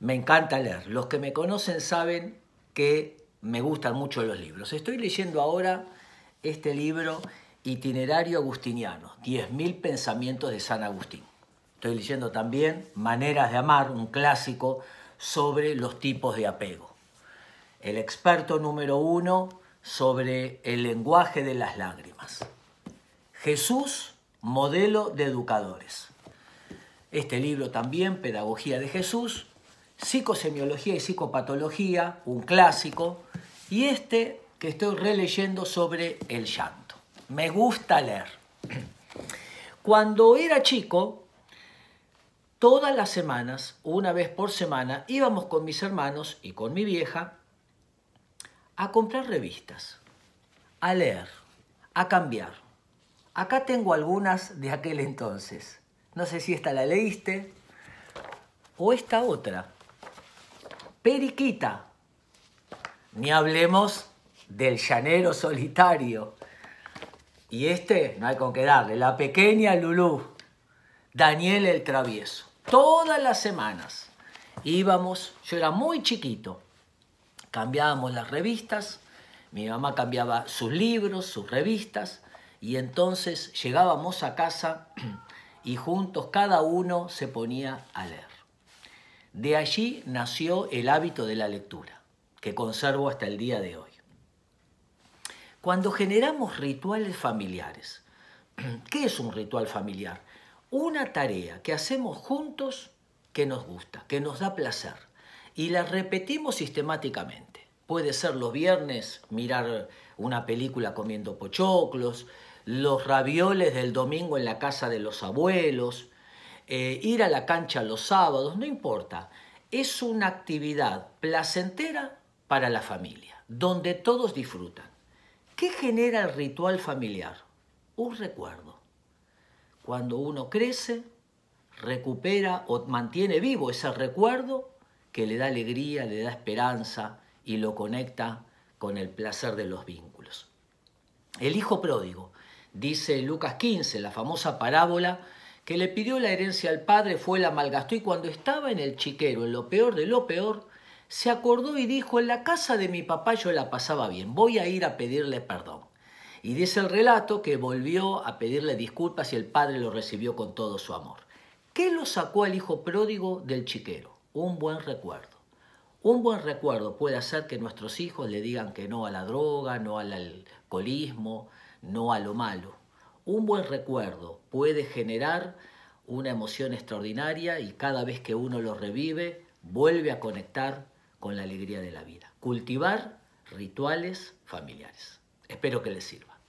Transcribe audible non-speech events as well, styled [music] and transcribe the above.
me encanta leer. Los que me conocen saben que me gustan mucho los libros. Estoy leyendo ahora este libro Itinerario Agustiniano, 10.000 pensamientos de San Agustín. Estoy leyendo también Maneras de Amar, un clásico sobre los tipos de apego. El experto número uno sobre el lenguaje de las lágrimas. Jesús, modelo de educadores. Este libro también, Pedagogía de Jesús, Psicosemiología y Psicopatología, un clásico, y este que estoy releyendo sobre el llanto. Me gusta leer. Cuando era chico, todas las semanas, una vez por semana, íbamos con mis hermanos y con mi vieja a comprar revistas, a leer, a cambiar. Acá tengo algunas de aquel entonces. No sé si esta la leíste o esta otra. Periquita. Ni hablemos del llanero solitario. Y este, no hay con qué darle, la pequeña Lulú, Daniel el Travieso. Todas las semanas íbamos, yo era muy chiquito, cambiábamos las revistas, mi mamá cambiaba sus libros, sus revistas, y entonces llegábamos a casa [clears throat] y juntos cada uno se ponía a leer. De allí nació el hábito de la lectura, que conservo hasta el día de hoy. Cuando generamos rituales familiares, [clears throat] ¿qué es un ritual familiar? Una tarea que hacemos juntos que nos gusta, que nos da placer, y la repetimos sistemáticamente. Puede ser los viernes mirar una película comiendo pochoclos, los ravioles del domingo en la casa de los abuelos, eh, ir a la cancha los sábados, no importa. Es una actividad placentera para la familia, donde todos disfrutan. ¿Qué genera el ritual familiar? Un recuerdo. Cuando uno crece, recupera o mantiene vivo ese recuerdo que le da alegría, le da esperanza y lo conecta con el placer de los vínculos. El hijo pródigo, dice Lucas 15, la famosa parábola, que le pidió la herencia al padre, fue la malgastó y cuando estaba en el chiquero, en lo peor de lo peor, se acordó y dijo, en la casa de mi papá yo la pasaba bien, voy a ir a pedirle perdón. Y dice el relato que volvió a pedirle disculpas y el padre lo recibió con todo su amor. ¿Qué lo sacó al hijo pródigo del chiquero? Un buen recuerdo. Un buen recuerdo puede hacer que nuestros hijos le digan que no a la droga, no al alcoholismo, no a lo malo. Un buen recuerdo puede generar una emoción extraordinaria y cada vez que uno lo revive, vuelve a conectar con la alegría de la vida. Cultivar rituales familiares. Espero que les sirva.